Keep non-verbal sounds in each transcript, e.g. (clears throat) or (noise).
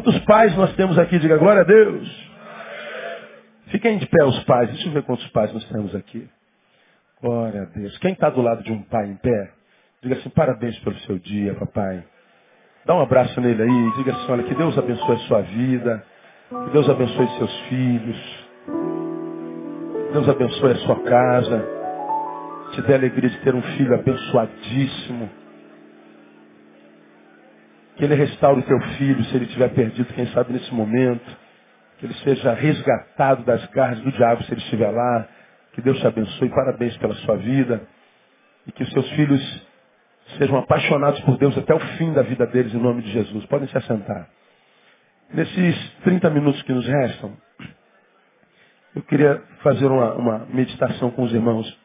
Quantos pais nós temos aqui? Diga glória a Deus. Fiquem de pé os pais. Deixa eu ver quantos pais nós temos aqui. Glória a Deus. Quem está do lado de um pai em pé, diga assim, parabéns pelo seu dia, papai. Dá um abraço nele aí. Diga assim, olha, que Deus abençoe a sua vida. Que Deus abençoe seus filhos. Deus abençoe a sua casa. Te dê a alegria de ter um filho abençoadíssimo. Que Ele restaure o teu filho se ele tiver perdido, quem sabe nesse momento. Que ele seja resgatado das garras do diabo se ele estiver lá. Que Deus te abençoe. Parabéns pela sua vida. E que os seus filhos sejam apaixonados por Deus até o fim da vida deles, em nome de Jesus. Podem se assentar. Nesses 30 minutos que nos restam, eu queria fazer uma, uma meditação com os irmãos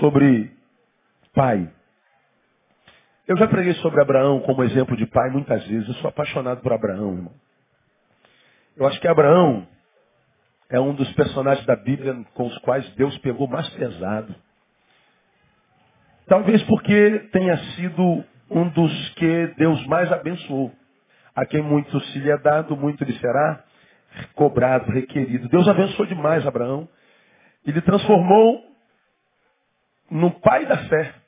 sobre pai. Eu já preguei sobre Abraão como exemplo de pai muitas vezes. Eu sou apaixonado por Abraão, irmão. Eu acho que Abraão é um dos personagens da Bíblia com os quais Deus pegou mais pesado. Talvez porque tenha sido um dos que Deus mais abençoou. A quem muito se lhe é dado, muito lhe será cobrado, requerido. Deus abençoou demais Abraão. Ele transformou no pai da fé.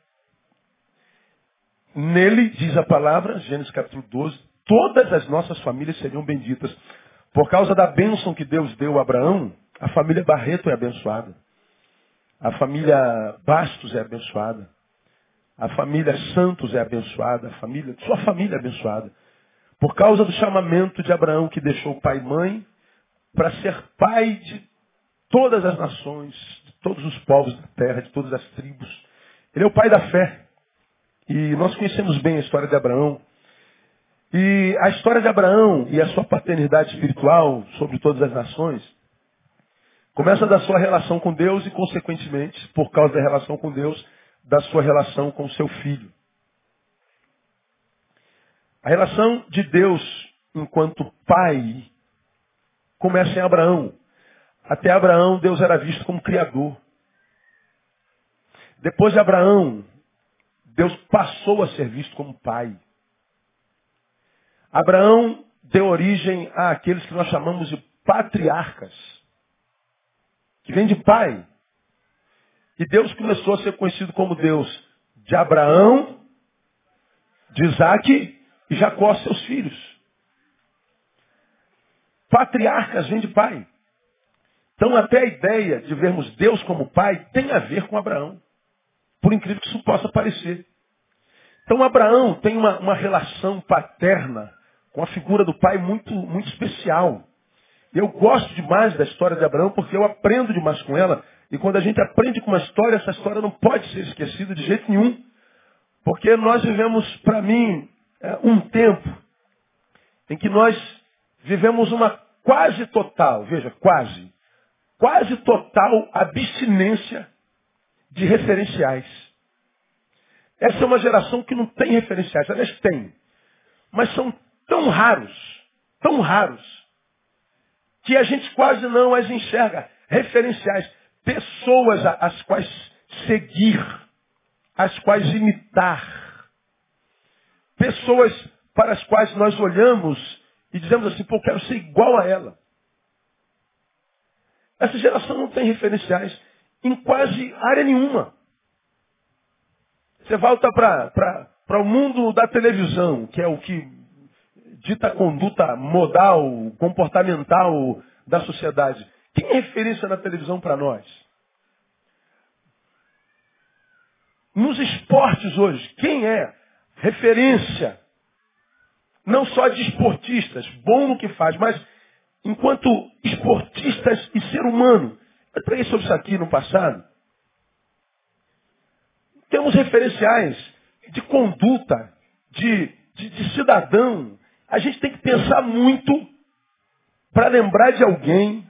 Nele, diz a palavra, Gênesis capítulo 12, todas as nossas famílias seriam benditas. Por causa da bênção que Deus deu a Abraão, a família Barreto é abençoada. A família Bastos é abençoada. A família Santos é abençoada. A família, sua família é abençoada. Por causa do chamamento de Abraão que deixou pai e mãe para ser pai de todas as nações, de todos os povos da terra, de todas as tribos. Ele é o pai da fé. E nós conhecemos bem a história de Abraão. E a história de Abraão e a sua paternidade espiritual sobre todas as nações começa da sua relação com Deus e, consequentemente, por causa da relação com Deus, da sua relação com o seu filho. A relação de Deus enquanto pai começa em Abraão. Até Abraão, Deus era visto como criador. Depois de Abraão, Deus passou a ser visto como pai. Abraão deu origem àqueles que nós chamamos de patriarcas, que vem de pai. E Deus começou a ser conhecido como Deus de Abraão, de Isaac e Jacó, seus filhos. Patriarcas vem de pai. Então até a ideia de vermos Deus como pai tem a ver com Abraão. Por incrível que isso possa parecer. Então Abraão tem uma, uma relação paterna com a figura do pai muito, muito especial. Eu gosto demais da história de Abraão porque eu aprendo demais com ela e quando a gente aprende com uma história, essa história não pode ser esquecida de jeito nenhum. Porque nós vivemos, para mim, é, um tempo em que nós vivemos uma quase total, veja, quase, quase total abstinência de referenciais. Essa é uma geração que não tem referenciais. Aliás, tem. Mas são tão raros, tão raros, que a gente quase não as enxerga. Referenciais pessoas às quais seguir, às quais imitar. Pessoas para as quais nós olhamos e dizemos assim, pô, quero ser igual a ela. Essa geração não tem referenciais em quase área nenhuma. Você volta para o mundo da televisão, que é o que dita a conduta modal, comportamental da sociedade. Quem é referência na televisão para nós? Nos esportes hoje, quem é referência? Não só de esportistas, bom no que faz, mas enquanto esportistas e ser humano. Eu preguei sobre isso aqui no passado. Temos referenciais de conduta, de, de, de cidadão. A gente tem que pensar muito para lembrar de alguém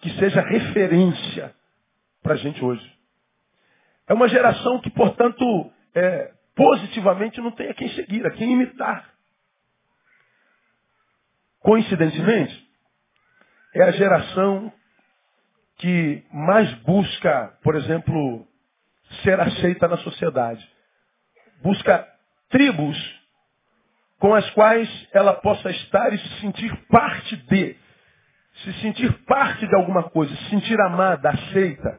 que seja referência para a gente hoje. É uma geração que, portanto, é, positivamente não tem a quem seguir, a quem imitar. Coincidentemente, é a geração que mais busca, por exemplo, ser aceita na sociedade. Busca tribos com as quais ela possa estar e se sentir parte de. Se sentir parte de alguma coisa, se sentir amada, aceita.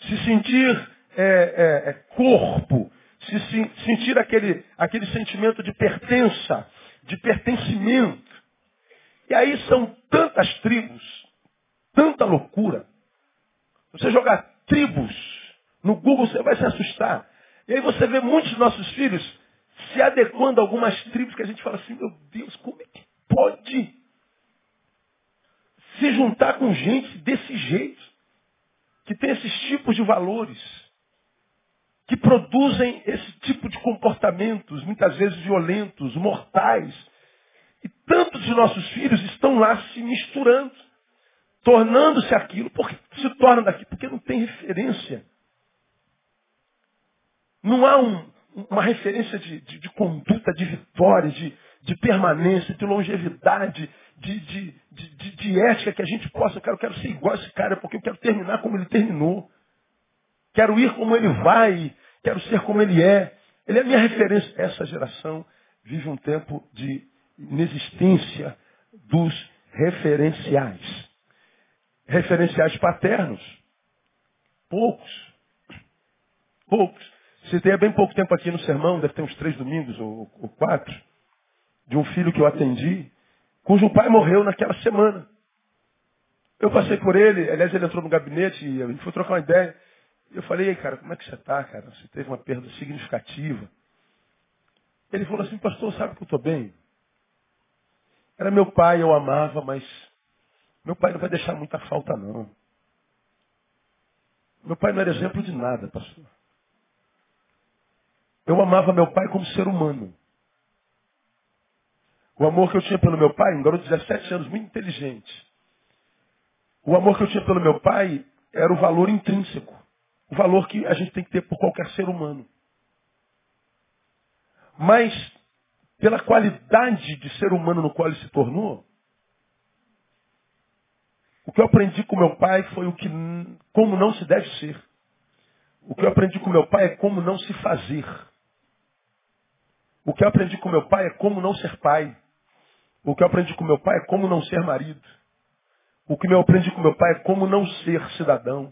Se sentir é, é, é, corpo, se, se sentir aquele, aquele sentimento de pertença, de pertencimento. E aí são tantas tribos, tanta loucura. Você jogar tribos no Google, você vai se assustar. E aí você vê muitos dos nossos filhos se adequando a algumas tribos que a gente fala assim, meu Deus, como é que pode se juntar com gente desse jeito, que tem esses tipos de valores, que produzem esse tipo de comportamentos, muitas vezes violentos, mortais. E tantos de nossos filhos estão lá se misturando, tornando-se aquilo. Por que se tornam daqui? Porque não tem referência. Não há um, uma referência de, de, de, conduta, de vitória, de, de permanência, de longevidade, de, de, ética que a gente possa, quero, eu quero ser igual a esse cara, porque eu quero terminar como ele terminou. Quero ir como ele vai, quero ser como ele é. Ele é a minha referência. Essa geração vive um tempo de inexistência dos referenciais. Referenciais paternos. Poucos. Poucos. Citei há bem pouco tempo aqui no sermão, deve ter uns três domingos ou, ou quatro, de um filho que eu atendi, cujo pai morreu naquela semana. Eu passei por ele, aliás, ele entrou no gabinete e a gente foi trocar uma ideia. Eu falei, cara, como é que você está, cara? Você teve uma perda significativa. Ele falou assim, pastor, sabe que eu estou bem? Era meu pai, eu amava, mas meu pai não vai deixar muita falta, não. Meu pai não era exemplo de nada, pastor. Eu amava meu pai como ser humano. O amor que eu tinha pelo meu pai, um garoto de 17 anos, muito inteligente. O amor que eu tinha pelo meu pai era o valor intrínseco. O valor que a gente tem que ter por qualquer ser humano. Mas, pela qualidade de ser humano no qual ele se tornou, o que eu aprendi com meu pai foi o que, como não se deve ser. O que eu aprendi com meu pai é como não se fazer. O que eu aprendi com meu pai é como não ser pai. O que eu aprendi com meu pai é como não ser marido. O que eu aprendi com meu pai é como não ser cidadão.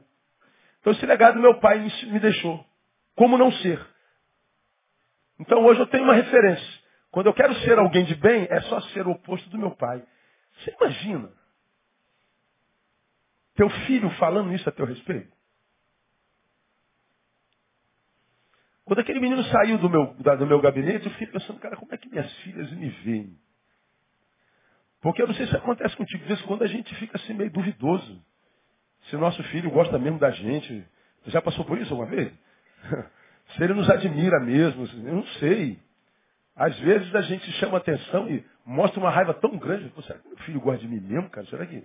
Então esse legado meu pai me deixou. Como não ser. Então hoje eu tenho uma referência. Quando eu quero ser alguém de bem, é só ser o oposto do meu pai. Você imagina? Teu filho falando isso a teu respeito? Quando aquele menino saiu do meu, do meu gabinete, eu fiquei pensando, cara, como é que minhas filhas me veem? Porque eu não sei se acontece contigo, de vez quando a gente fica assim meio duvidoso. Se nosso filho gosta mesmo da gente. Você já passou por isso alguma vez? (laughs) se ele nos admira mesmo, eu não sei. Às vezes a gente chama atenção e mostra uma raiva tão grande. Será que meu filho gosta de mim mesmo, cara? Será que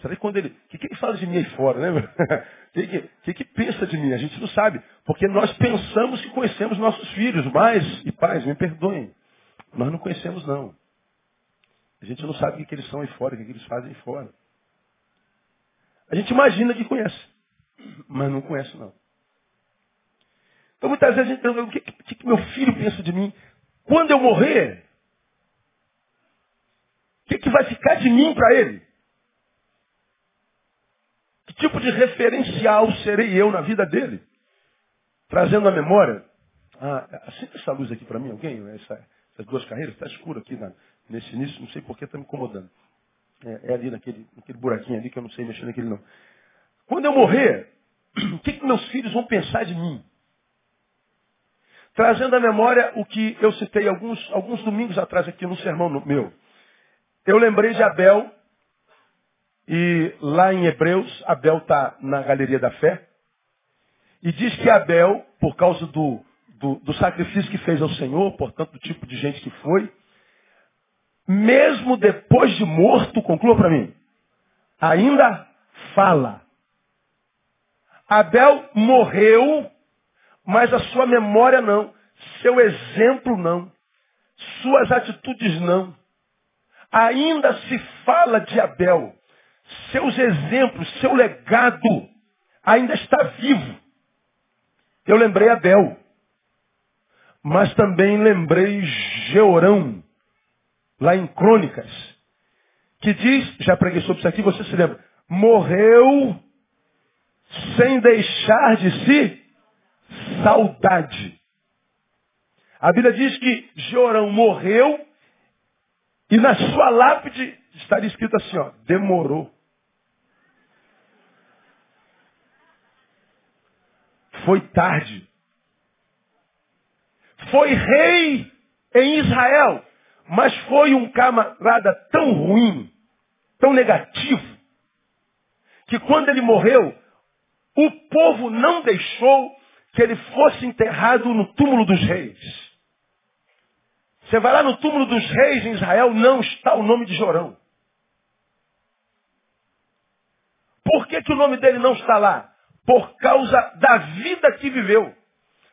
Será que quando ele. O que, que ele fala de mim aí fora, né? O (laughs) que, que, que, que pensa de mim? A gente não sabe. Porque nós pensamos que conhecemos nossos filhos, mas, e pais, me perdoem. Nós não conhecemos, não. A gente não sabe o que, eles são aí fora, o que, eles fazem aí fora. A gente imagina que conhece, mas não conhece, não. Então muitas vezes a gente pensa, o que, que, que meu filho pensa de mim? Quando eu morrer, o que, que vai ficar de mim para ele? Que tipo de referencial serei eu na vida dele? Trazendo a memória. Ah, acenda essa luz aqui para mim, alguém? Essa, essas duas carreiras, está escuro aqui na, nesse início, não sei por que está me incomodando. É, é, ali naquele, naquele buraquinho ali que eu não sei mexer naquele não. Quando eu morrer, (clears throat) o que, que meus filhos vão pensar de mim? Trazendo à memória o que eu citei alguns, alguns domingos atrás aqui no sermão meu. Eu lembrei de Abel e lá em Hebreus, Abel está na galeria da fé. E diz que Abel, por causa do, do, do, sacrifício que fez ao Senhor, portanto, do tipo de gente que foi, mesmo depois de morto, conclua para mim, ainda fala. Abel morreu, mas a sua memória não, seu exemplo não, suas atitudes não. Ainda se fala de Abel seus exemplos, seu legado ainda está vivo. Eu lembrei Abel. mas também lembrei Georão, lá em Crônicas, que diz, já preguei sobre isso aqui, você se lembra, morreu sem deixar de si saudade. A Bíblia diz que Georão morreu e na sua lápide estaria escrito assim, ó, demorou. Foi tarde. Foi rei em Israel, mas foi um camarada tão ruim, tão negativo, que quando ele morreu, o povo não deixou que ele fosse enterrado no túmulo dos reis. Você vai lá no túmulo dos reis em Israel, não está o nome de Jorão. Por que, que o nome dele não está lá? Por causa da vida que viveu.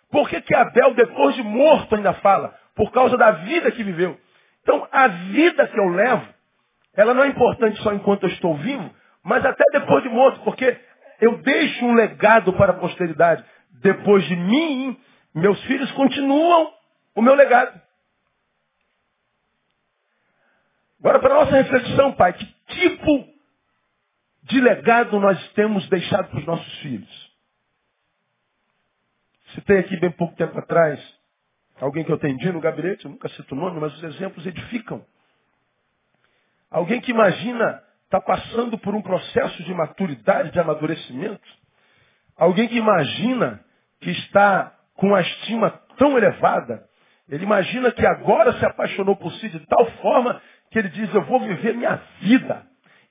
Por que, que Abel, depois de morto, ainda fala? Por causa da vida que viveu. Então, a vida que eu levo, ela não é importante só enquanto eu estou vivo, mas até depois de morto, porque eu deixo um legado para a posteridade. Depois de mim, meus filhos continuam o meu legado. Agora, para a nossa reflexão, pai, que tipo de legado nós temos deixado para os nossos filhos? Citei aqui bem pouco tempo atrás alguém que eu atendi no gabinete, eu nunca cito o nome, mas os exemplos edificam. Alguém que imagina está passando por um processo de maturidade, de amadurecimento. Alguém que imagina que está com uma estima tão elevada. Ele imagina que agora se apaixonou por si de tal forma que ele diz, eu vou viver minha vida.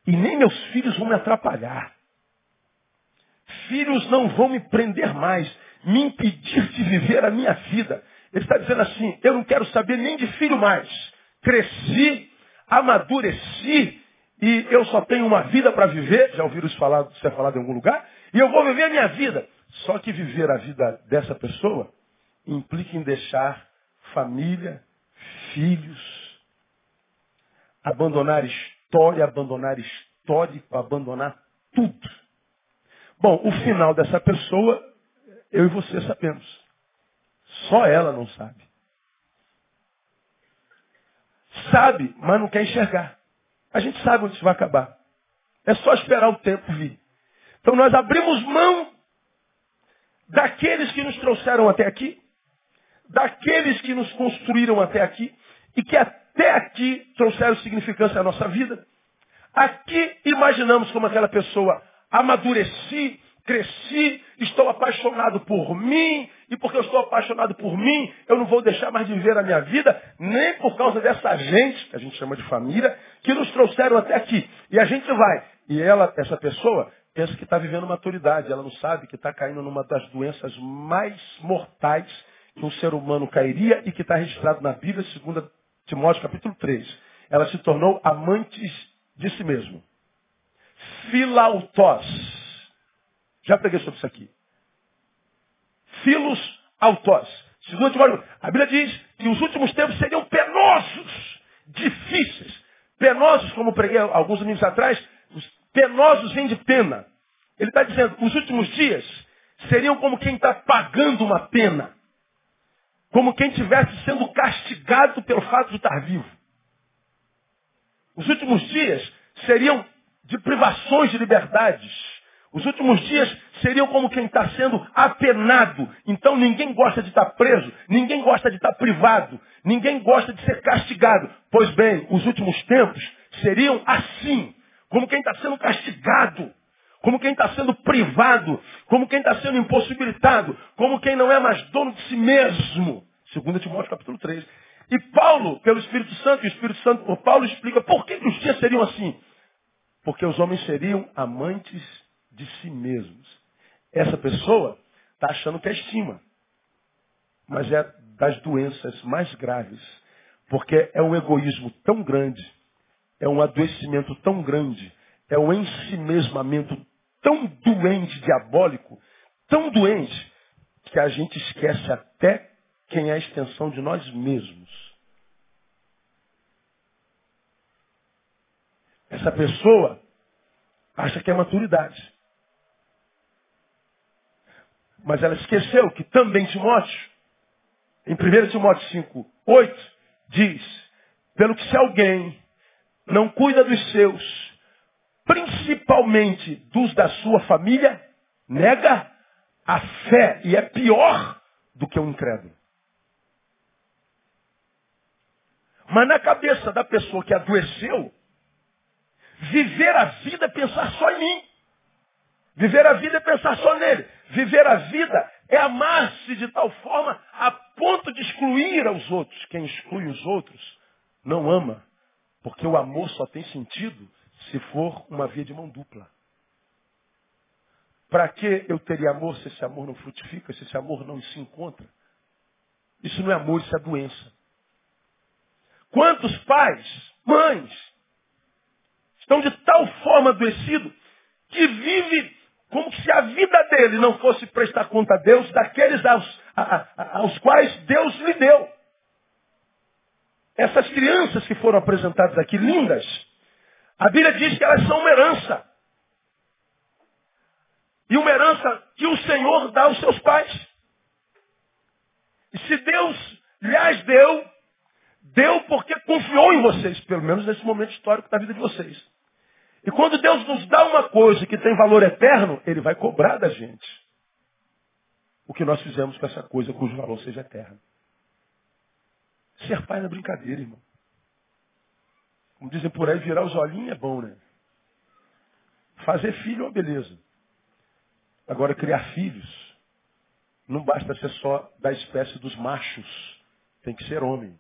E nem meus filhos vão me atrapalhar. Filhos não vão me prender mais me impedir de viver a minha vida. Ele está dizendo assim, eu não quero saber nem de filho mais. Cresci, amadureci e eu só tenho uma vida para viver. Já ouviram isso falado, ser falado em algum lugar? E eu vou viver a minha vida. Só que viver a vida dessa pessoa implica em deixar família, filhos, abandonar história, abandonar histórico, abandonar tudo. Bom, o final dessa pessoa eu e você sabemos. Só ela não sabe. Sabe, mas não quer enxergar. A gente sabe onde isso vai acabar. É só esperar o tempo vir. Então nós abrimos mão daqueles que nos trouxeram até aqui, daqueles que nos construíram até aqui e que até aqui trouxeram significância à nossa vida. Aqui imaginamos como aquela pessoa amadureci, cresci, estou apaixonado por mim, e porque eu estou apaixonado por mim, eu não vou deixar mais de viver a minha vida, nem por causa dessa gente, que a gente chama de família, que nos trouxeram até aqui. E a gente vai. E ela, essa pessoa, pensa que está vivendo maturidade. Ela não sabe que está caindo numa das doenças mais mortais que um ser humano cairia e que está registrado na Bíblia, segundo Timóteo capítulo 3. Ela se tornou amante de si mesmo. Filautós já preguei sobre isso aqui. Filos autós. A Bíblia diz que os últimos tempos seriam penosos, difíceis. Penosos, como preguei alguns domingos atrás, os penosos vêm de pena. Ele está dizendo, os últimos dias seriam como quem está pagando uma pena. Como quem estivesse sendo castigado pelo fato de estar vivo. Os últimos dias seriam de privações de liberdades os últimos dias seriam como quem está sendo apenado. Então ninguém gosta de estar preso, ninguém gosta de estar privado, ninguém gosta de ser castigado. Pois bem, os últimos tempos seriam assim, como quem está sendo castigado, como quem está sendo privado, como quem está sendo impossibilitado, como quem não é mais dono de si mesmo. Segundo Timóteo capítulo 3. E Paulo, pelo Espírito Santo, e o Espírito Santo por Paulo explica por que os dias seriam assim. Porque os homens seriam amantes de si mesmos. Essa pessoa está achando que é estima. Mas é das doenças mais graves. Porque é um egoísmo tão grande, é um adoecimento tão grande, é um ensimesmamento doente, diabólico, tão doente, que a gente esquece até quem é a extensão de nós mesmos. Essa pessoa acha que é maturidade. Mas ela esqueceu que também Timóteo em 1 Timóteo 5, 8, diz, pelo que se alguém não cuida dos seus, principalmente dos da sua família, nega a fé e é pior do que o um incrédulo. Mas na cabeça da pessoa que adoeceu, viver a vida é pensar só em mim. Viver a vida é pensar só nele. Viver a vida é amar-se de tal forma a ponto de excluir aos outros. Quem exclui os outros não ama. Porque o amor só tem sentido se for uma via de mão dupla. Para que eu teria amor se esse amor não frutifica, se esse amor não se encontra? Isso não é amor, isso é doença. Quantos pais, mães, estão de tal forma adoecidos que vive como se a vida dele não fosse prestar conta a Deus daqueles aos, a, a, aos quais Deus lhe deu. Essas crianças que foram apresentadas aqui, lindas, a Bíblia diz que elas são uma herança. E uma herança que o Senhor dá aos seus pais. E se Deus lhes deu, deu porque confiou em vocês, pelo menos nesse momento histórico da vida de vocês. E quando Deus nos dá uma coisa que tem valor eterno, Ele vai cobrar da gente o que nós fizemos com essa coisa cujo valor seja eterno. Ser pai não é brincadeira, irmão. Como dizem por aí, virar os olhinhos é bom, né? Fazer filho é uma beleza. Agora, criar filhos não basta ser só da espécie dos machos. Tem que ser homem.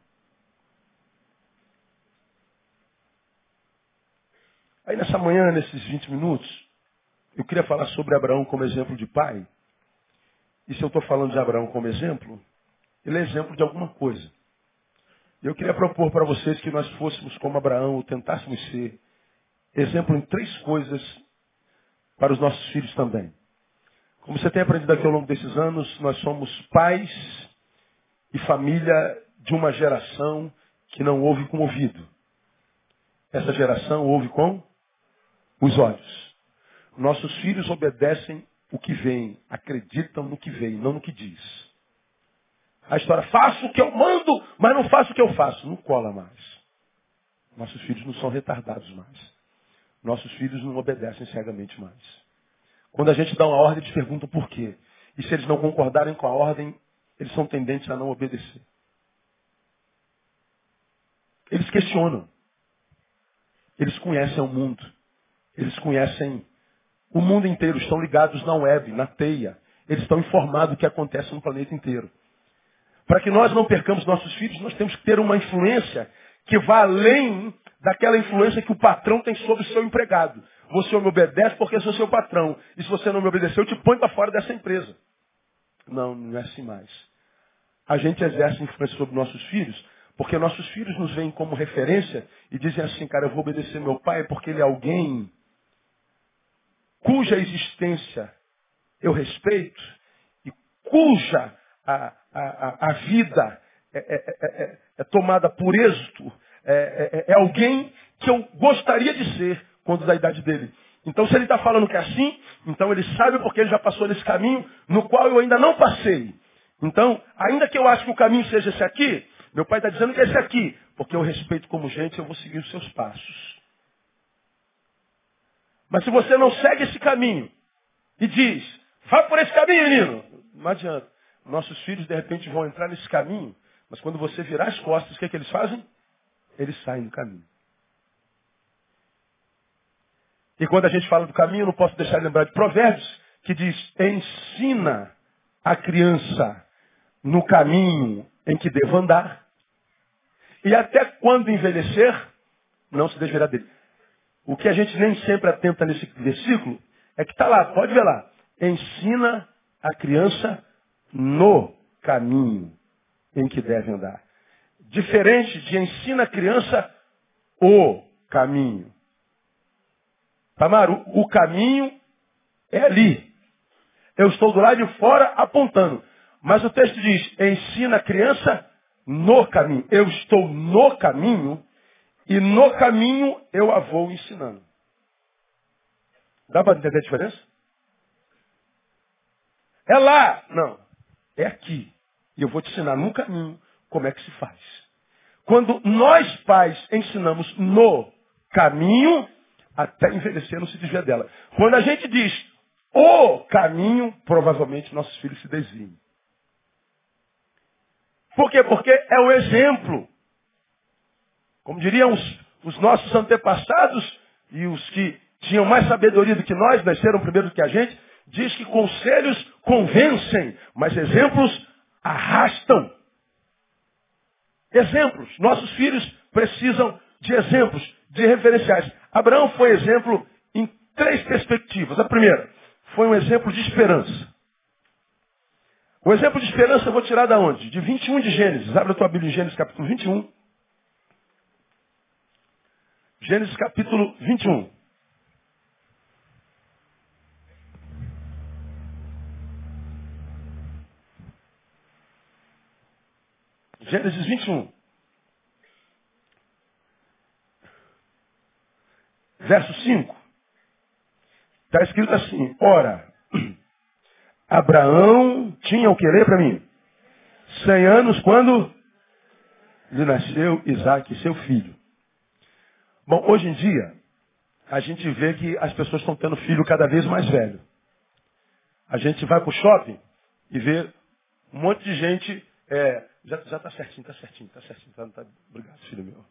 Aí nessa manhã, nesses 20 minutos, eu queria falar sobre Abraão como exemplo de pai. E se eu estou falando de Abraão como exemplo, ele é exemplo de alguma coisa. Eu queria propor para vocês que nós fôssemos como Abraão, ou tentássemos ser exemplo em três coisas para os nossos filhos também. Como você tem aprendido aqui ao longo desses anos, nós somos pais e família de uma geração que não ouve com o ouvido. Essa geração ouve com os olhos. Nossos filhos obedecem o que vem, acreditam no que vem, não no que diz. A história, faço o que eu mando, mas não faço o que eu faço. Não cola mais. Nossos filhos não são retardados mais. Nossos filhos não obedecem cegamente mais. Quando a gente dá uma ordem, eles perguntam por quê. E se eles não concordarem com a ordem, eles são tendentes a não obedecer. Eles questionam. Eles conhecem o mundo. Eles conhecem o mundo inteiro, estão ligados na web, na teia. Eles estão informados do que acontece no planeta inteiro. Para que nós não percamos nossos filhos, nós temos que ter uma influência que vá além daquela influência que o patrão tem sobre o seu empregado. Você me obedece porque sou seu patrão. E se você não me obedecer, eu te ponho para fora dessa empresa. Não, não é assim mais. A gente exerce influência sobre nossos filhos, porque nossos filhos nos veem como referência e dizem assim, cara, eu vou obedecer meu pai porque ele é alguém cuja existência eu respeito e cuja a, a, a vida é, é, é, é, tomada por êxito, é, é, alguém que eu gostaria de ser quando da idade dele. Então, se ele está falando que é assim, então ele sabe porque ele já passou nesse caminho no qual eu ainda não passei. Então, ainda que eu ache que o caminho seja esse aqui, meu pai está dizendo que é esse aqui, porque eu respeito como gente, eu vou seguir os seus passos. Mas se você não segue esse caminho e diz, vá por esse caminho, menino, não adianta. Nossos filhos de repente vão entrar nesse caminho, mas quando você virar as costas, o que, é que eles fazem? Eles saem do caminho. E quando a gente fala do caminho, não posso deixar de lembrar de Provérbios, que diz, ensina a criança no caminho em que deva andar, e até quando envelhecer, não se desviará dele. O que a gente nem sempre atenta nesse versículo é que está lá, pode ver lá. Ensina a criança no caminho em que deve andar. Diferente de ensina a criança o caminho. Tamar, o, o caminho é ali. Eu estou do lado de fora apontando. Mas o texto diz, ensina a criança no caminho. Eu estou no caminho e no caminho eu a vou ensinando. Dá para entender a diferença? É lá. Não. É aqui. e eu vou te ensinar no caminho como é que se faz. Quando nós pais ensinamos no caminho, até envelhecer não se desvia dela. Quando a gente diz o caminho, provavelmente nossos filhos se desviem. Por quê? Porque é o exemplo. Como diriam os, os nossos antepassados e os que tinham mais sabedoria do que nós, nasceram primeiro do que a gente, diz que conselhos convencem, mas exemplos arrastam. Exemplos. Nossos filhos precisam de exemplos, de referenciais. Abraão foi exemplo em três perspectivas. A primeira, foi um exemplo de esperança. O exemplo de esperança eu vou tirar da onde? De 21 de Gênesis. Abre a tua Bíblia em Gênesis capítulo 21. Gênesis capítulo 21. Gênesis 21. Verso 5. Está escrito assim, ora, (clears throat) Abraão tinha o que ler para mim? Cem anos quando lhe nasceu Isaac, seu filho. Bom, hoje em dia, a gente vê que as pessoas estão tendo filho cada vez mais velho. A gente vai para o shopping e vê um monte de gente é, já, já tá certinho, tá certinho, tá certinho. Tá, tá, obrigado, filho meu.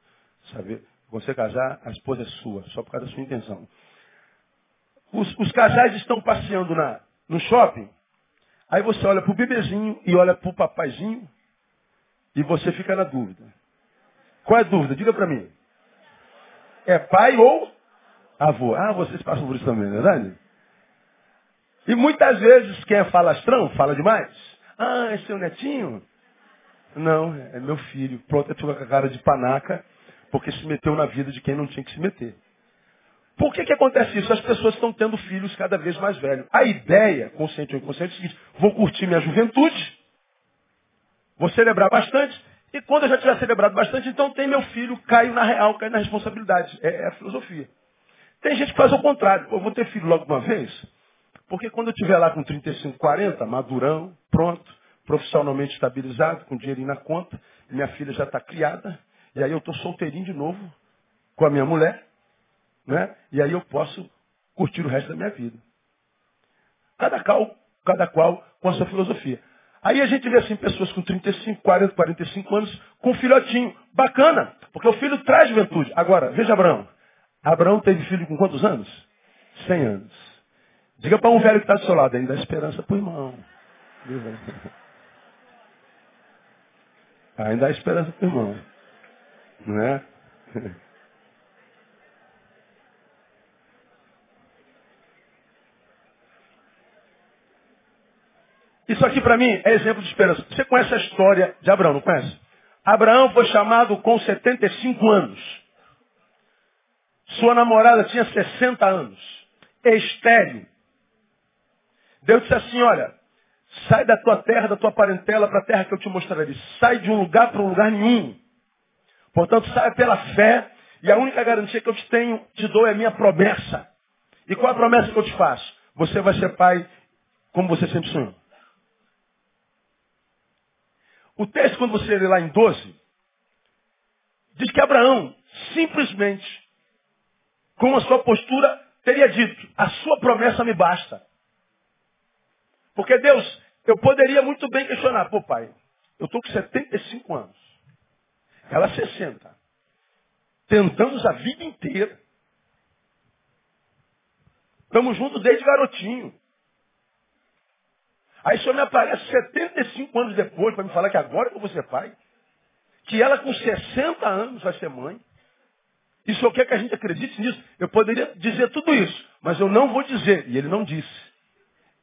Saber, você casar, a esposa é sua, só por causa da sua intenção. Os, os casais estão passeando na, no shopping, aí você olha para o bebezinho e olha para o papaizinho e você fica na dúvida. Qual é a dúvida? Diga para mim. É pai ou avô? Ah, vocês passam por isso também, não é verdade? E muitas vezes quem é falastrão fala demais. Ah, é o netinho? Não, é meu filho. Pronto, eu tive com a cara de panaca, porque se meteu na vida de quem não tinha que se meter. Por que, que acontece isso? As pessoas estão tendo filhos cada vez mais velhos. A ideia, consciente ou inconsciente, é o seguinte, vou curtir minha juventude, vou celebrar bastante, e quando eu já tiver celebrado bastante, então tem meu filho, caio na real, caio na responsabilidade. É, é a filosofia. Tem gente que faz o contrário. Eu vou ter filho logo uma vez, porque quando eu estiver lá com 35, 40, madurão, pronto, profissionalmente estabilizado, com dinheirinho na conta, minha filha já está criada, e aí eu estou solteirinho de novo com a minha mulher, né? E aí eu posso curtir o resto da minha vida. Cada qual, cada qual com a sua filosofia. Aí a gente vê assim pessoas com 35, 40, 45 anos com um filhotinho. Bacana, porque o filho traz juventude. Agora, veja Abraão. Abraão teve filho com quantos anos? 100 anos. Diga para um velho que está do seu lado, ainda dá esperança para o irmão. Ainda há esperança para o irmão. Não é? Isso aqui para mim é exemplo de esperança. Você conhece a história de Abraão, não conhece? Abraão foi chamado com 75 anos. Sua namorada tinha 60 anos. Estéreo. Deus disse assim, olha, Sai da tua terra, da tua parentela, para a terra que eu te mostrarei. Sai de um lugar para um lugar nenhum. Portanto, saia pela fé. E a única garantia que eu te tenho, te dou, é a minha promessa. E qual a promessa que eu te faço? Você vai ser pai como você sempre sonhou. O texto, quando você lê lá em 12, diz que Abraão, simplesmente, com a sua postura, teria dito, a sua promessa me basta. Porque Deus, eu poderia muito bem questionar, pô pai, eu estou com 75 anos. Ela 60. Tentamos a vida inteira. Estamos juntos desde garotinho. Aí o senhor me aparece 75 anos depois para me falar que agora eu vou ser pai. Que ela com 60 anos vai ser mãe. E o senhor quer que a gente acredite nisso? Eu poderia dizer tudo isso, mas eu não vou dizer. E ele não disse.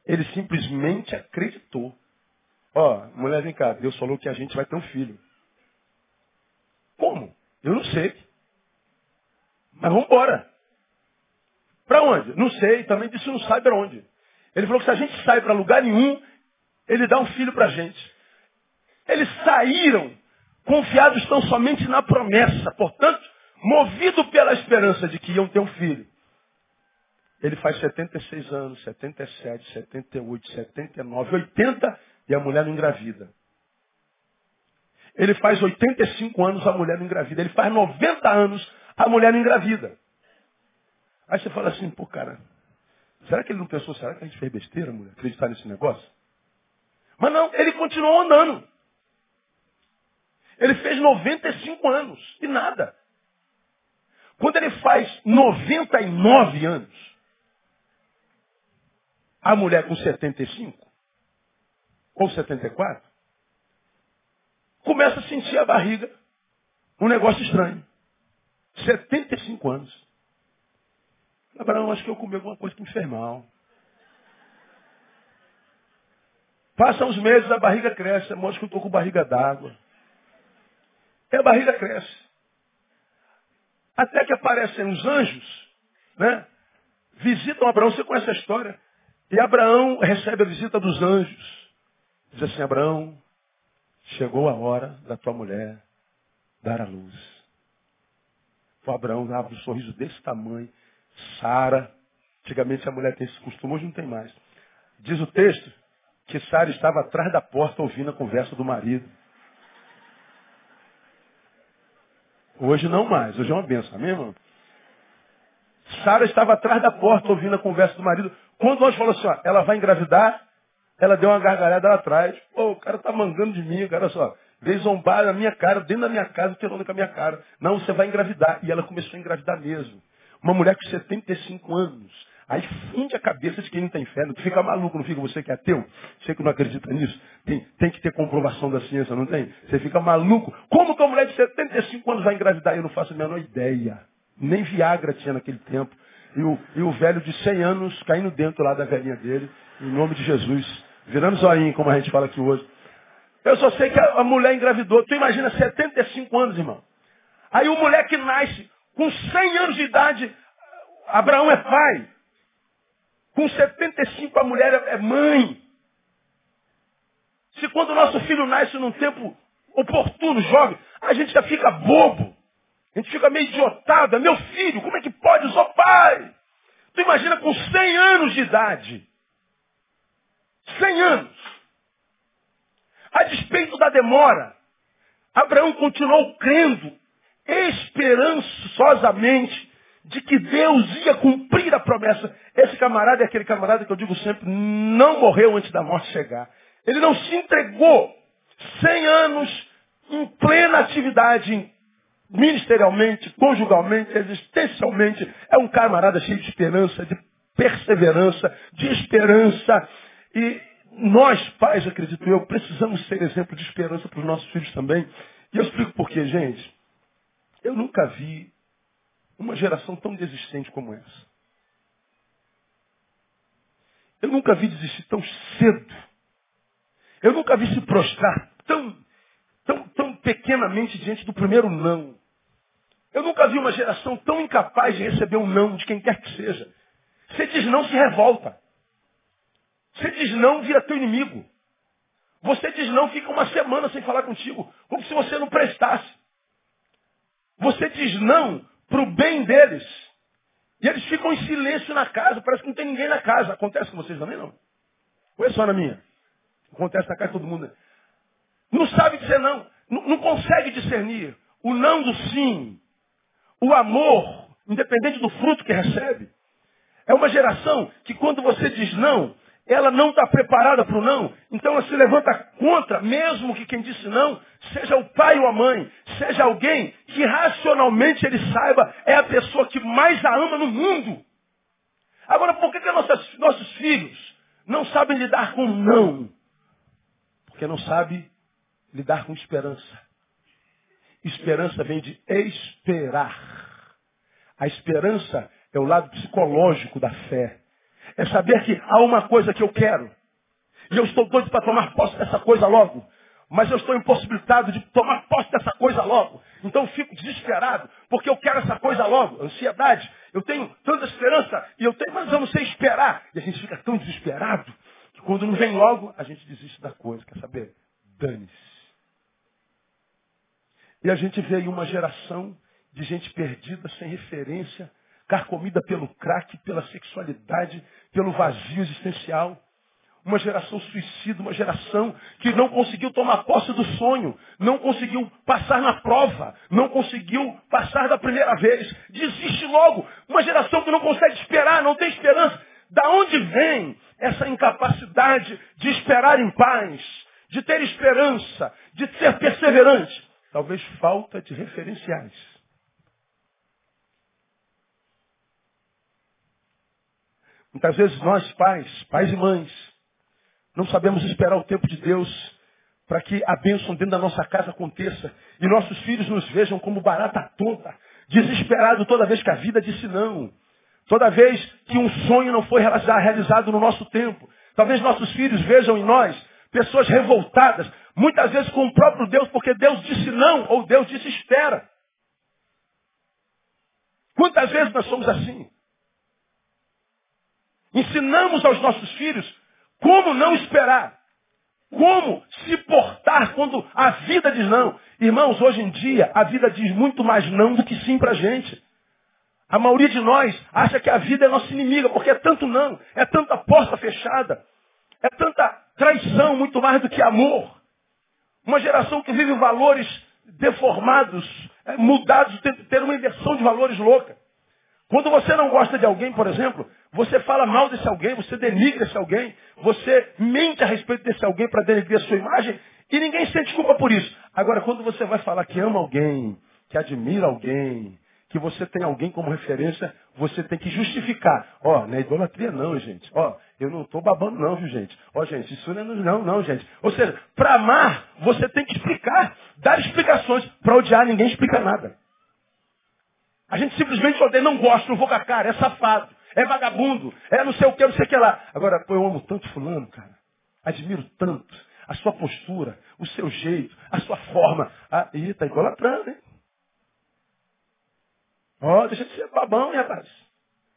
Ele simplesmente acreditou. Ó, oh, mulher, vem cá, Deus falou que a gente vai ter um filho. Como? Eu não sei. Mas vamos embora. Para onde? Não sei, também disse não sabe para onde. Ele falou que se a gente sai para lugar nenhum, ele dá um filho para a gente. Eles saíram confiados tão somente na promessa, portanto, movido pela esperança de que iam ter um filho. Ele faz 76 anos, 77, 78, 79, 80 e a mulher não engravida. Ele faz 85 anos, a mulher não engravida. Ele faz 90 anos, a mulher não engravida. Aí você fala assim, pô, cara, será que ele não pensou, será que a gente fez besteira, mulher, acreditar nesse negócio? Mas não, ele continuou andando. Ele fez 95 anos e nada. Quando ele faz 99 anos, a mulher com 75 ou 74 começa a sentir a barriga um negócio estranho. 75 anos. Abraão, acho que eu comi alguma coisa que me fez mal. Passam os meses, a barriga cresce. Mostra que eu estou com barriga d'água. E a barriga cresce. Até que aparecem os anjos, né? Visitam Abraão, você conhece a história. E Abraão recebe a visita dos anjos. Diz assim, Abraão, chegou a hora da tua mulher dar a luz. O Abraão abre um sorriso desse tamanho. Sara, antigamente a mulher tem esse costume, hoje não tem mais. Diz o texto que Sara estava atrás da porta ouvindo a conversa do marido. Hoje não mais, hoje é uma benção, amém, irmão? Sara estava atrás da porta ouvindo a conversa do marido. Quando nós falou assim, ó, ela vai engravidar, ela deu uma gargalhada lá atrás. Pô, o cara tá mangando de mim, cara só. Veio zombar na minha cara, dentro da minha casa, tirando com a minha cara. Não, você vai engravidar. E ela começou a engravidar mesmo. Uma mulher com 75 anos. Aí funde a cabeça de quem não tem fé. Não fica maluco, não fica você que é ateu? Você que não acredita nisso? Tem, tem que ter comprovação da ciência, não tem? Você fica maluco. Como que uma mulher de 75 anos vai engravidar? Eu não faço a menor ideia. Nem Viagra tinha naquele tempo. E o, e o velho de 100 anos caindo dentro lá da velhinha dele, em nome de Jesus. Virando zoinho, como a gente fala aqui hoje. Eu só sei que a, mulher engravidou. Tu imagina 75 anos, irmão. Aí o moleque nasce com 100 anos de idade. Abraão é pai. Com 75 a mulher é mãe. Se quando o nosso filho nasce num tempo oportuno, jovem, a gente já fica bobo. A gente fica meio idiotado. É meu filho, como é que pode? Eu sou pai. Tu imagina com 100 anos de idade. 100 anos. A despeito da demora, Abraão continuou crendo esperançosamente de que Deus ia cumprir a promessa. Esse camarada é aquele camarada que eu digo sempre, não morreu antes da morte chegar. Ele não se entregou. Cem anos em plena atividade, ministerialmente, conjugalmente, existencialmente. É um camarada cheio de esperança, de perseverança, de esperança. E nós, pais, acredito eu, precisamos ser exemplo de esperança para os nossos filhos também. E eu explico por quê, gente. Eu nunca vi uma geração tão desistente como essa. Eu nunca vi desistir tão cedo. Eu nunca vi se prostrar tão, tão, tão pequenamente diante do primeiro não. Eu nunca vi uma geração tão incapaz de receber um não de quem quer que seja. Você diz não, se revolta. Você diz não, vira teu inimigo. Você diz não, fica uma semana sem falar contigo, como se você não prestasse. Você diz não, para o bem deles. E eles ficam em silêncio na casa, parece que não tem ninguém na casa. Acontece com vocês também, não? Ou é só na minha? Acontece na casa de todo mundo. Não sabe dizer não. Não, não consegue discernir o não do sim. O amor, independente do fruto que recebe. É uma geração que quando você diz não, ela não está preparada para o não, então ela se levanta contra, mesmo que quem disse não seja o pai ou a mãe, seja alguém que racionalmente ele saiba é a pessoa que mais a ama no mundo. Agora, por que, que nossas, nossos filhos não sabem lidar com não? Porque não sabem lidar com esperança. Esperança vem de esperar. A esperança é o lado psicológico da fé. É saber que há uma coisa que eu quero. E eu estou doido para tomar posse dessa coisa logo. Mas eu estou impossibilitado de tomar posse dessa coisa logo. Então eu fico desesperado, porque eu quero essa coisa logo. Ansiedade. Eu tenho tanta esperança, e eu tenho, mas eu não sei esperar. E a gente fica tão desesperado, que quando não vem logo, a gente desiste da coisa. Quer saber? Dane-se. E a gente vê aí uma geração de gente perdida, sem referência, carcomida pelo crack, pela sexualidade, pelo vazio existencial. uma geração suicida, uma geração que não conseguiu tomar posse do sonho, não conseguiu passar na prova, não conseguiu passar da primeira vez. Desiste logo. Uma geração que não consegue esperar, não tem esperança. Da onde vem essa incapacidade de esperar em paz, de ter esperança, de ser perseverante? Talvez falta de referenciais. Muitas vezes nós, pais, pais e mães, não sabemos esperar o tempo de Deus para que a bênção dentro da nossa casa aconteça e nossos filhos nos vejam como barata tonta, desesperado toda vez que a vida disse não, toda vez que um sonho não foi realizado no nosso tempo. Talvez nossos filhos vejam em nós pessoas revoltadas, muitas vezes com o próprio Deus, porque Deus disse não ou Deus disse espera. Quantas vezes nós somos assim? Ensinamos aos nossos filhos como não esperar. Como se portar quando a vida diz não. Irmãos, hoje em dia, a vida diz muito mais não do que sim para a gente. A maioria de nós acha que a vida é nossa inimiga, porque é tanto não, é tanta porta fechada, é tanta traição, muito mais do que amor. Uma geração que vive valores deformados, é, mudados, ter uma inversão de valores louca. Quando você não gosta de alguém, por exemplo, você fala mal desse alguém, você denigra esse alguém, você mente a respeito desse alguém para denegrir a sua imagem e ninguém sente culpa por isso. Agora, quando você vai falar que ama alguém, que admira alguém, que você tem alguém como referência, você tem que justificar. Ó, oh, não é idolatria não, gente. Ó, oh, eu não estou babando não, viu, gente. Ó, oh, gente, isso não é não, não, gente. Ou seja, para amar, você tem que explicar, dar explicações. Para odiar, ninguém explica nada. A gente simplesmente odeia, não gosta, não vou com a cara, é safado, é vagabundo, é não sei o que, não sei o que lá. Agora, pô, eu amo tanto fulano, cara. Admiro tanto a sua postura, o seu jeito, a sua forma. Ah, ih, tá idolatrando, hein? Ó, oh, deixa de ser babão, hein, rapaz.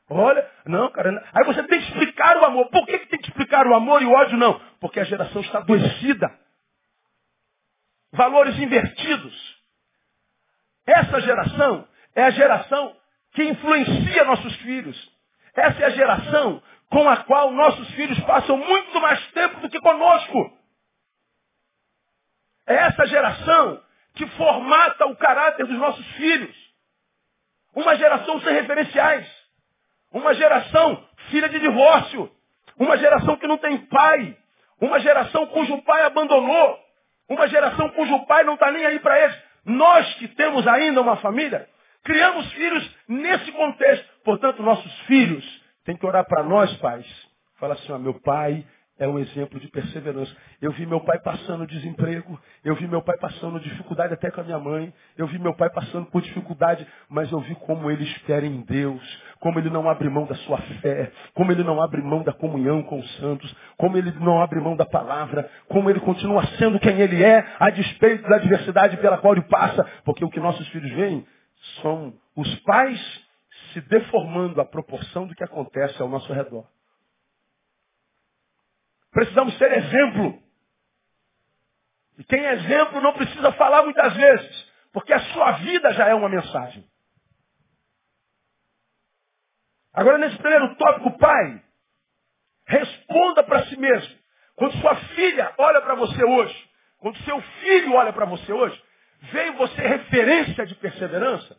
Olha, não, cara. Aí você tem que explicar o amor. Por que, que tem que explicar o amor e o ódio não? Porque a geração está adoecida. Valores invertidos. Essa geração é a geração que influencia nossos filhos. Essa é a geração com a qual nossos filhos passam muito mais tempo do que conosco. É essa geração que formata o caráter dos nossos filhos. Uma geração sem referenciais. Uma geração filha de divórcio. Uma geração que não tem pai. Uma geração cujo pai abandonou. Uma geração cujo pai não está nem aí para eles. Nós que temos ainda uma família, Criamos filhos nesse contexto. Portanto, nossos filhos têm que orar para nós, pais. Fala assim, ó, meu pai é um exemplo de perseverança. Eu vi meu pai passando desemprego, eu vi meu pai passando dificuldade até com a minha mãe, eu vi meu pai passando por dificuldade, mas eu vi como ele espera em Deus, como ele não abre mão da sua fé, como ele não abre mão da comunhão com os santos, como ele não abre mão da palavra, como ele continua sendo quem ele é, a despeito da adversidade pela qual ele passa, porque o que nossos filhos veem são os pais se deformando à proporção do que acontece ao nosso redor. Precisamos ser exemplo. E quem é exemplo não precisa falar muitas vezes, porque a sua vida já é uma mensagem. Agora, nesse primeiro tópico, pai, responda para si mesmo. Quando sua filha olha para você hoje, quando seu filho olha para você hoje, Veio você referência de perseverança?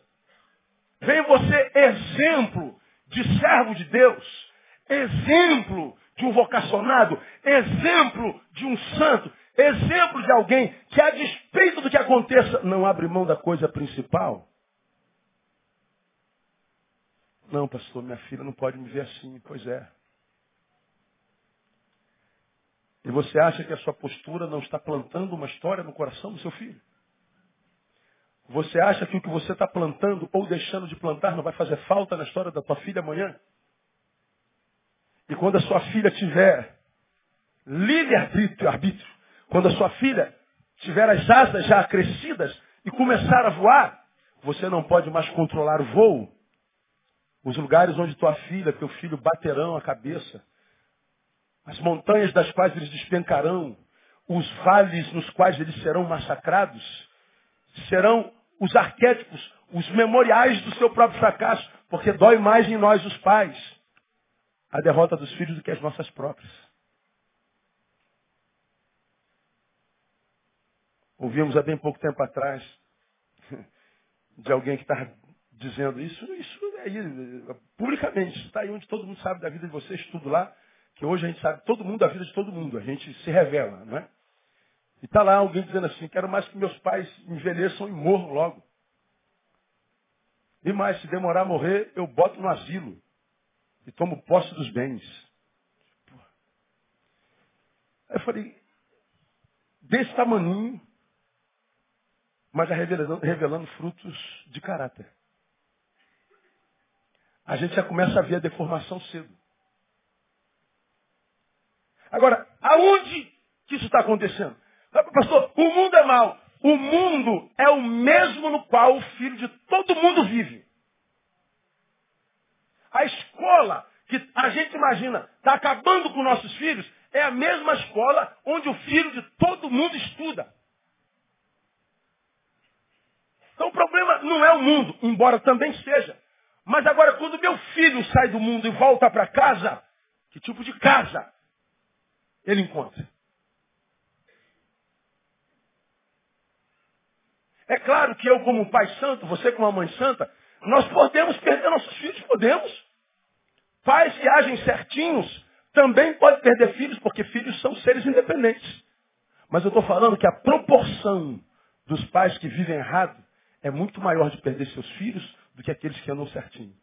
Veio você exemplo de servo de Deus? Exemplo de um vocacionado? Exemplo de um santo? Exemplo de alguém que, a despeito do que aconteça, não abre mão da coisa principal? Não, pastor, minha filha não pode me ver assim. Pois é. E você acha que a sua postura não está plantando uma história no coração do seu filho? Você acha que o que você está plantando ou deixando de plantar não vai fazer falta na história da tua filha amanhã? E quando a sua filha tiver livre arbítrio, arbítrio, quando a sua filha tiver as asas já crescidas e começar a voar, você não pode mais controlar o voo. Os lugares onde tua filha, teu filho baterão a cabeça, as montanhas das quais eles despencarão, os vales nos quais eles serão massacrados, serão os arquétipos, os memoriais do seu próprio fracasso, porque dói mais em nós os pais a derrota dos filhos do que as nossas próprias. Ouvimos há bem pouco tempo atrás de alguém que estava dizendo isso, isso aí, publicamente, está aí onde todo mundo sabe da vida de vocês, tudo lá, que hoje a gente sabe todo mundo, da vida de todo mundo, a gente se revela, não é? E está lá alguém dizendo assim, quero mais que meus pais envelheçam e morram logo. E mais, se demorar a morrer, eu boto no asilo e tomo posse dos bens. Aí eu falei, desse tamaninho, mas já revelando, revelando frutos de caráter. A gente já começa a ver a deformação cedo. Agora, aonde que isso está acontecendo? Pastor, o mundo é mau. O mundo é o mesmo no qual o filho de todo mundo vive. A escola que a gente imagina está acabando com nossos filhos é a mesma escola onde o filho de todo mundo estuda. Então o problema não é o mundo, embora também seja. Mas agora, quando meu filho sai do mundo e volta para casa, que tipo de casa ele encontra? É claro que eu, como pai santo, você, como uma mãe santa, nós podemos perder nossos filhos, podemos. Pais que agem certinhos também podem perder filhos, porque filhos são seres independentes. Mas eu estou falando que a proporção dos pais que vivem errado é muito maior de perder seus filhos do que aqueles que andam certinho.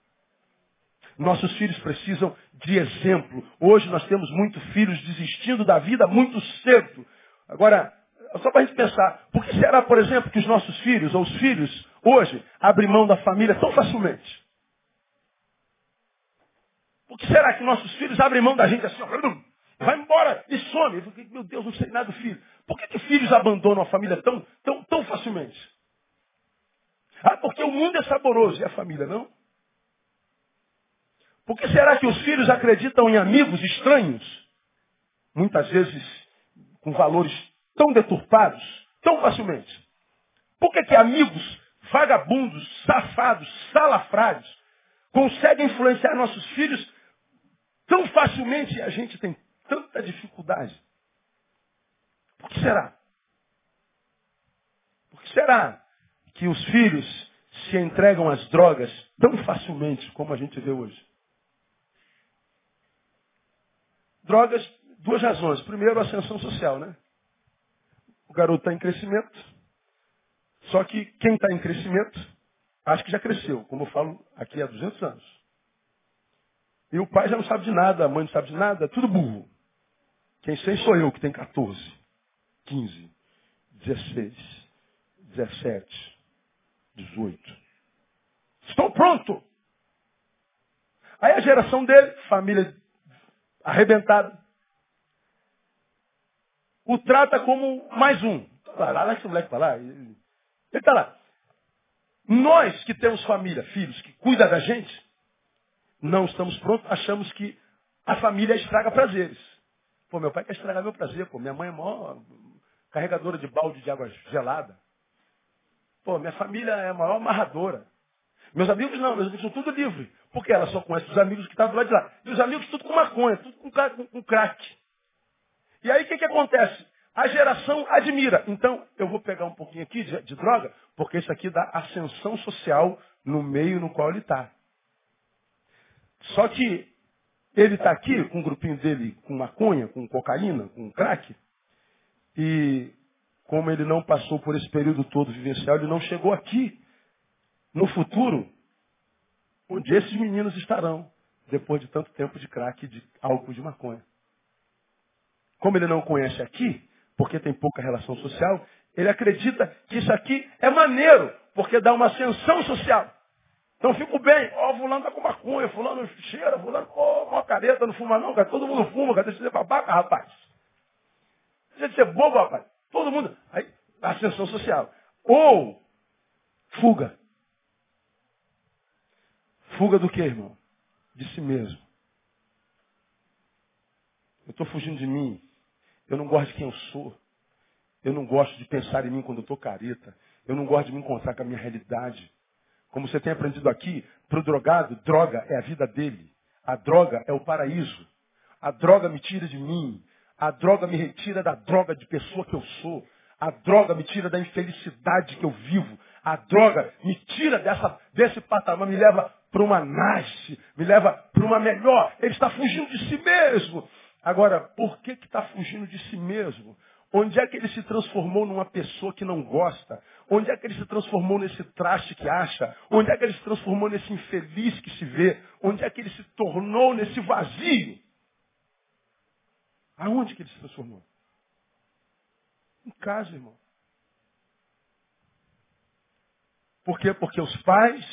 Nossos filhos precisam de exemplo. Hoje nós temos muitos filhos desistindo da vida muito cedo. Agora, só para a gente pensar, por que será, por exemplo, que os nossos filhos, ou os filhos, hoje, abrem mão da família tão facilmente? Por que será que nossos filhos abrem mão da gente assim, vai embora e some? Meu Deus, não sei nada do filho. Por que, que filhos abandonam a família tão, tão, tão facilmente? Ah, porque o mundo é saboroso e a família não? Por que será que os filhos acreditam em amigos estranhos? Muitas vezes com valores tão deturpados, tão facilmente? Por que, que amigos vagabundos, safados, salafrários, conseguem influenciar nossos filhos tão facilmente e a gente tem tanta dificuldade? Por que será? Por que será que os filhos se entregam às drogas tão facilmente como a gente vê hoje? Drogas, duas razões. Primeiro, a ascensão social, né? O garoto está em crescimento. Só que quem está em crescimento, acha que já cresceu, como eu falo aqui há 200 anos. E o pai já não sabe de nada, a mãe não sabe de nada, tudo burro. Quem sei sou eu, que tem 14, 15, 16, 17, 18. Estou pronto. Aí a geração dele, família arrebentada, o trata como mais um. Lá, lá, esse moleque para lá. Ele está lá. Nós que temos família, filhos, que cuidam da gente, não estamos prontos, achamos que a família estraga prazeres. Pô, meu pai quer estragar meu prazer, pô. Minha mãe é maior carregadora de balde de água gelada. Pô, minha família é a maior amarradora. Meus amigos não, meus amigos são tudo livre. Porque ela só conhece os amigos que estavam do lado de lá. E os amigos tudo com maconha, tudo com crack. E aí o que, que acontece? A geração admira. Então, eu vou pegar um pouquinho aqui de, de droga, porque isso aqui dá ascensão social no meio no qual ele está. Só que ele está aqui com um grupinho dele com maconha, com cocaína, com crack, e como ele não passou por esse período todo vivencial, ele não chegou aqui no futuro, onde esses meninos estarão, depois de tanto tempo de crack, de álcool de maconha. Como ele não conhece aqui, porque tem pouca relação social, ele acredita que isso aqui é maneiro, porque dá uma ascensão social. Então fico bem, ó, oh, fulano tá com maconha, fulano cheira, fulano, ó, oh, uma careta, não fuma não, cara, todo mundo fuma, cara, deixa de ser babaca, rapaz. Deixa de ser bobo, rapaz. Todo mundo. Aí, ascensão social. Ou, fuga. Fuga do que, irmão? De si mesmo. Eu estou fugindo de mim. Eu não gosto de quem eu sou. Eu não gosto de pensar em mim quando estou careta. Eu não gosto de me encontrar com a minha realidade. Como você tem aprendido aqui, para o drogado, droga é a vida dele. A droga é o paraíso. A droga me tira de mim. A droga me retira da droga de pessoa que eu sou. A droga me tira da infelicidade que eu vivo. A droga me tira dessa, desse patamar, me leva para uma nasce, me leva para uma melhor. Ele está fugindo de si mesmo. Agora, por que está fugindo de si mesmo? Onde é que ele se transformou numa pessoa que não gosta? Onde é que ele se transformou nesse traste que acha? Onde é que ele se transformou nesse infeliz que se vê? Onde é que ele se tornou nesse vazio? Aonde que ele se transformou? Em casa, irmão. Por quê? Porque os pais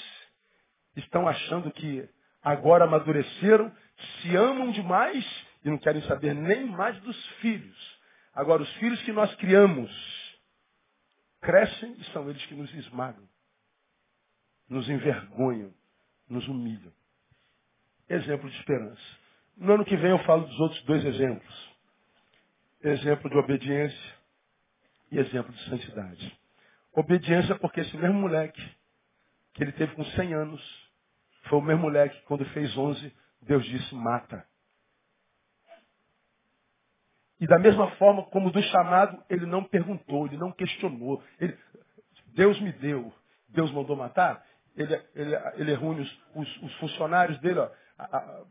estão achando que agora amadureceram, se amam demais e não querem saber nem mais dos filhos. Agora, os filhos que nós criamos crescem e são eles que nos esmagam, nos envergonham, nos humilham. Exemplo de esperança. No ano que vem eu falo dos outros dois exemplos. Exemplo de obediência e exemplo de santidade. Obediência porque esse mesmo moleque que ele teve com 100 anos foi o mesmo moleque que quando fez 11, Deus disse mata. E da mesma forma como do chamado, ele não perguntou, ele não questionou. Ele, Deus me deu, Deus mandou matar. Ele, ele, ele reúne os, os, os funcionários dele, ó, a, a,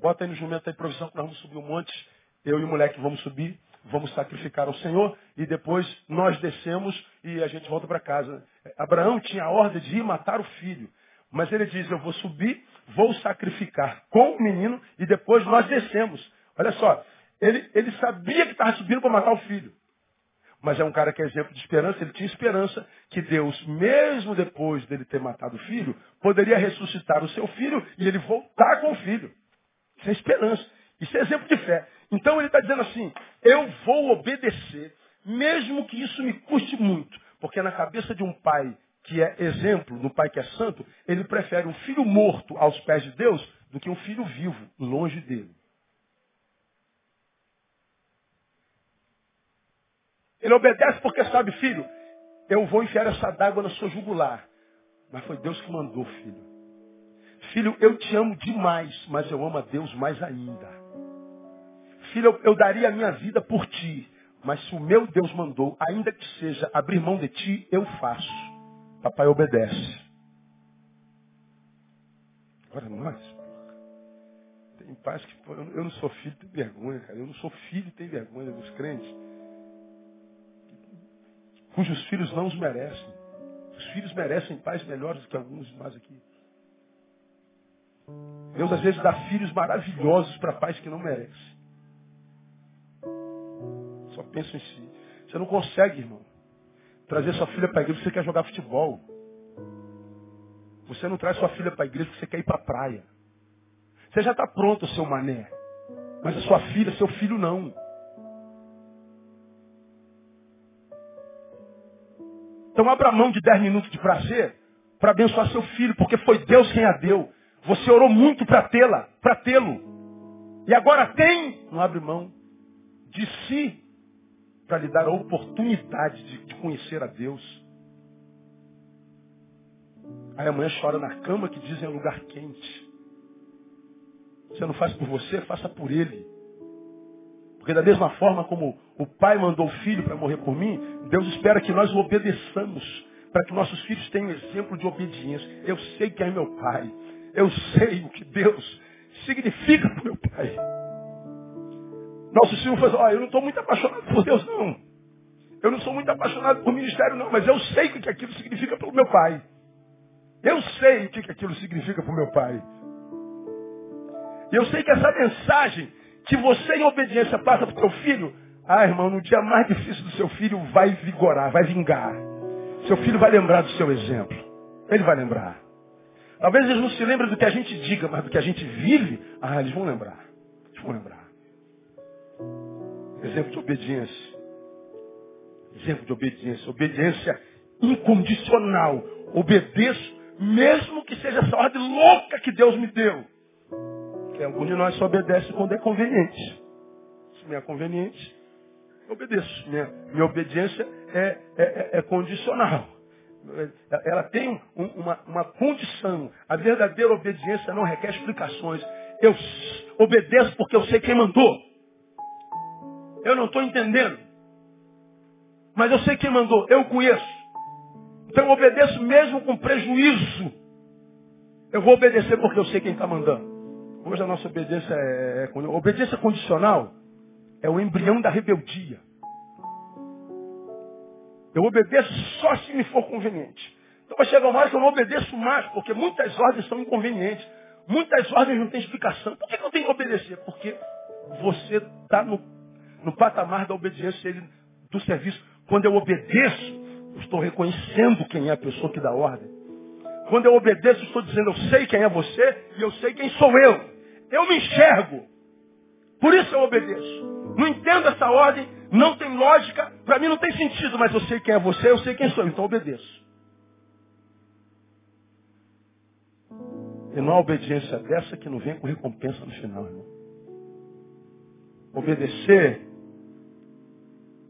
bota aí no jumento aí provisão que nós vamos subir um monte. Eu e o moleque vamos subir, vamos sacrificar ao Senhor e depois nós descemos e a gente volta para casa. Abraão tinha a ordem de ir matar o filho. Mas ele diz, eu vou subir, vou sacrificar com o menino e depois nós descemos. Olha só, ele, ele sabia que estava subindo para matar o filho. Mas é um cara que é exemplo de esperança, ele tinha esperança que Deus, mesmo depois dele ter matado o filho, poderia ressuscitar o seu filho e ele voltar com o filho. Isso é esperança. Isso é exemplo de fé. Então ele está dizendo assim, eu vou obedecer, mesmo que isso me custe muito. Porque na cabeça de um pai que é exemplo, do pai que é santo, ele prefere um filho morto aos pés de Deus do que um filho vivo, longe dele. Ele obedece porque sabe, filho, eu vou enfiar essa dágua na sua jugular. Mas foi Deus que mandou, filho. Filho, eu te amo demais, mas eu amo a Deus mais ainda. Filho, eu, eu daria a minha vida por ti, mas se o meu Deus mandou, ainda que seja abrir mão de ti, eu faço. Papai obedece. Agora nós, tem pais que, eu não sou filho, tem vergonha, cara. Eu não sou filho, tem vergonha dos crentes cujos filhos não os merecem. Os filhos merecem pais melhores do que alguns de nós aqui. Deus às vezes dá filhos maravilhosos para pais que não merecem. Só pensa em si. Você não consegue, irmão, trazer sua filha para a igreja porque você quer jogar futebol. Você não traz sua filha para a igreja porque você quer ir para a praia. Você já está pronto, seu mané. Mas a sua filha, seu filho não. Então abra mão de 10 minutos de prazer para abençoar seu filho, porque foi Deus quem a deu. Você orou muito para tê-la, para tê-lo. E agora tem, não abre mão de si para lhe dar a oportunidade de, conhecer a Deus. Aí amanhã chora na cama que dizem é lugar quente. Você não faz por você, faça por ele. Porque da mesma forma como o pai mandou o filho para morrer por mim, Deus espera que nós o obedeçamos, para que nossos filhos tenham exemplo de obediência. Eu sei quem é meu pai. Eu sei o que Deus significa para meu pai. Nossos filhos falam, oh, eu não estou muito apaixonado por Deus, não. Eu não sou muito apaixonado por ministério, não, mas eu sei o que aquilo significa para o meu pai. Eu sei o que aquilo significa para o meu pai. Eu sei que essa mensagem que você em obediência passa para o seu filho, ah, irmão, no dia mais difícil do seu filho vai vigorar, vai vingar. Seu filho vai lembrar do seu exemplo. Ele vai lembrar. Talvez eles não se lembrem do que a gente diga, mas do que a gente vive, ah, eles vão lembrar. Eles vão lembrar. Exemplo de obediência. Exemplo de obediência. Obediência incondicional. Obedeço, mesmo que seja essa ordem louca que Deus me deu. Porque alguns de nós só obedecem quando é conveniente. Se não é conveniente, eu obedeço. Minha, minha obediência é, é, é, é condicional. Ela tem um, uma, uma condição. A verdadeira obediência não requer explicações. Eu obedeço porque eu sei quem mandou. Eu não estou entendendo. Mas eu sei quem mandou, eu conheço. Então eu obedeço mesmo com prejuízo. Eu vou obedecer porque eu sei quem está mandando. Hoje a nossa obediência é, é, obediência condicional é o embrião da rebeldia. Eu obedeço só se me for conveniente. Então vai chegar uma hora que eu não obedeço mais, porque muitas ordens são inconvenientes. Muitas ordens não têm explicação. Por que eu tenho que obedecer? Porque você está no, no patamar da obediência do serviço. Quando eu obedeço, eu estou reconhecendo quem é a pessoa que dá ordem. Quando eu obedeço, estou dizendo, eu sei quem é você e eu sei quem sou eu. Eu me enxergo. Por isso eu obedeço. Não entendo essa ordem, não tem lógica, para mim não tem sentido, mas eu sei quem é você, eu sei quem sou, então obedeço. E não há obediência dessa que não vem com recompensa no final, irmão. Obedecer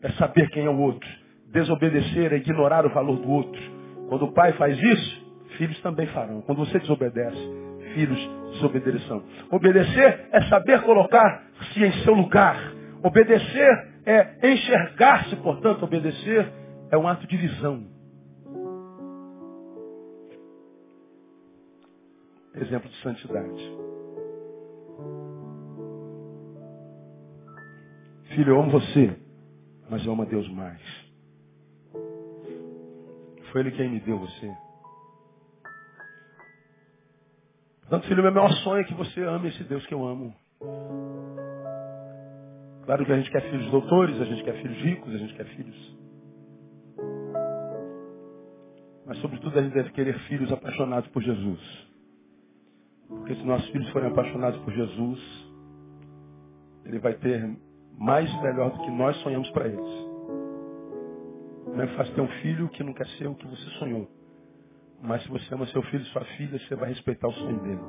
é saber quem é o outro. Desobedecer é ignorar o valor do outro. Quando o pai faz isso, filhos também farão. Quando você desobedece, filhos desobedecerão. Obedecer é saber colocar-se em seu lugar. Obedecer é enxergar-se, portanto, obedecer é um ato de visão. Exemplo de santidade. Filho, eu amo você, mas eu amo a Deus mais. Foi Ele quem me deu você. Portanto, filho, meu maior sonho é que você ame esse Deus que eu amo. Claro que a gente quer filhos doutores, a gente quer filhos ricos, a gente quer filhos. Mas, sobretudo, a gente deve querer filhos apaixonados por Jesus. Porque se nossos filhos forem apaixonados por Jesus, ele vai ter mais melhor do que nós sonhamos para eles. Não é fácil ter um filho que não quer ser o que você sonhou. Mas se você ama seu filho e sua filha, você vai respeitar o sonho dele.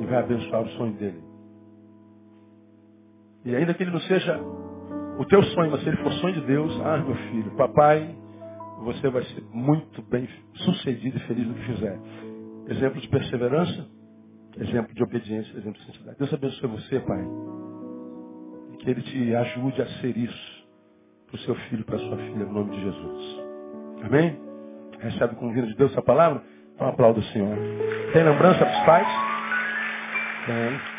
E vai abençoar o sonho dele. E ainda que ele não seja o teu sonho, mas se ele for sonho de Deus, ah, meu filho, papai, você vai ser muito bem sucedido e feliz no que fizer. Exemplo de perseverança, exemplo de obediência, exemplo de sinceridade. Deus abençoe você, pai. E que ele te ajude a ser isso para o seu filho e para a sua filha, no nome de Jesus. Amém? Recebe com vinho de Deus essa palavra? Então aplauda o Senhor. Tem lembrança dos pais? Tem.